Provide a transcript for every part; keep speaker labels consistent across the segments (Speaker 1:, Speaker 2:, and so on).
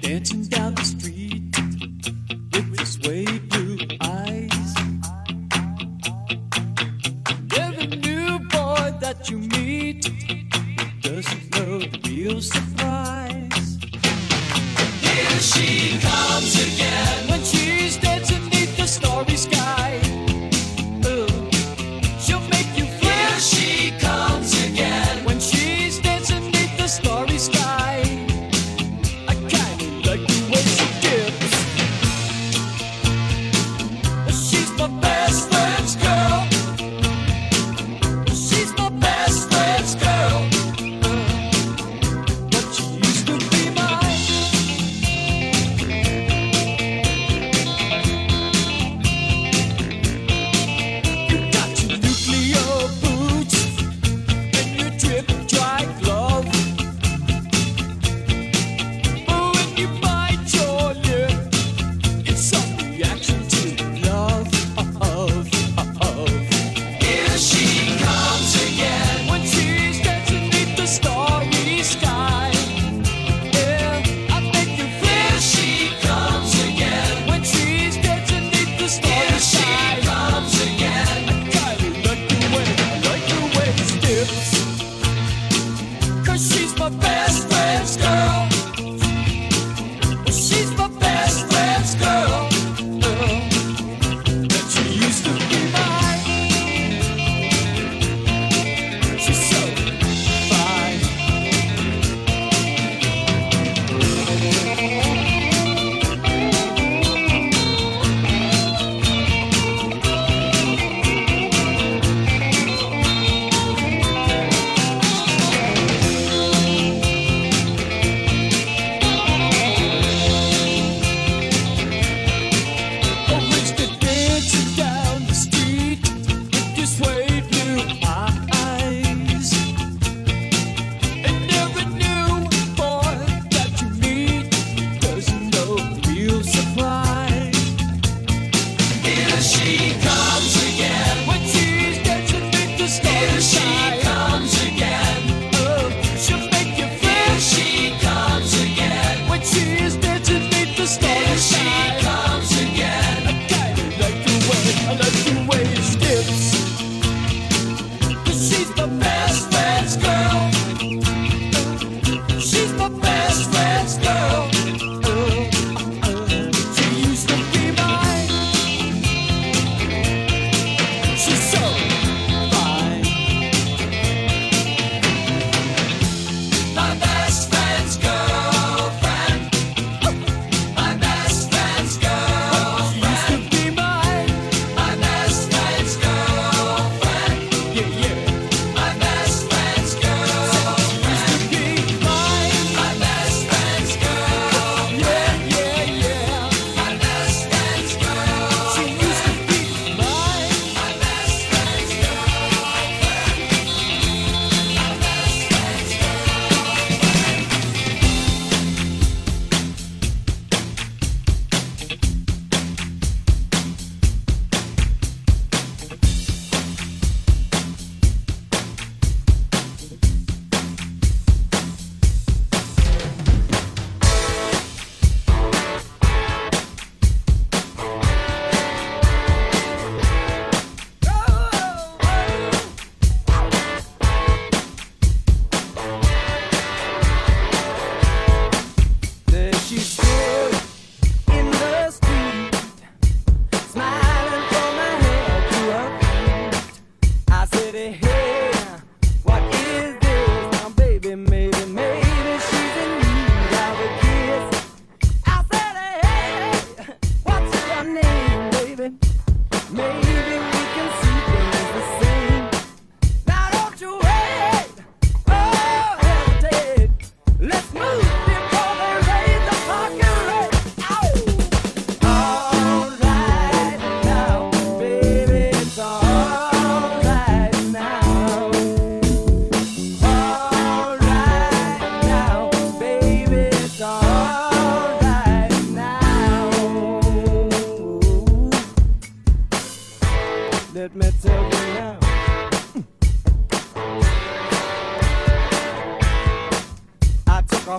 Speaker 1: dancing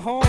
Speaker 2: Home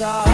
Speaker 2: saw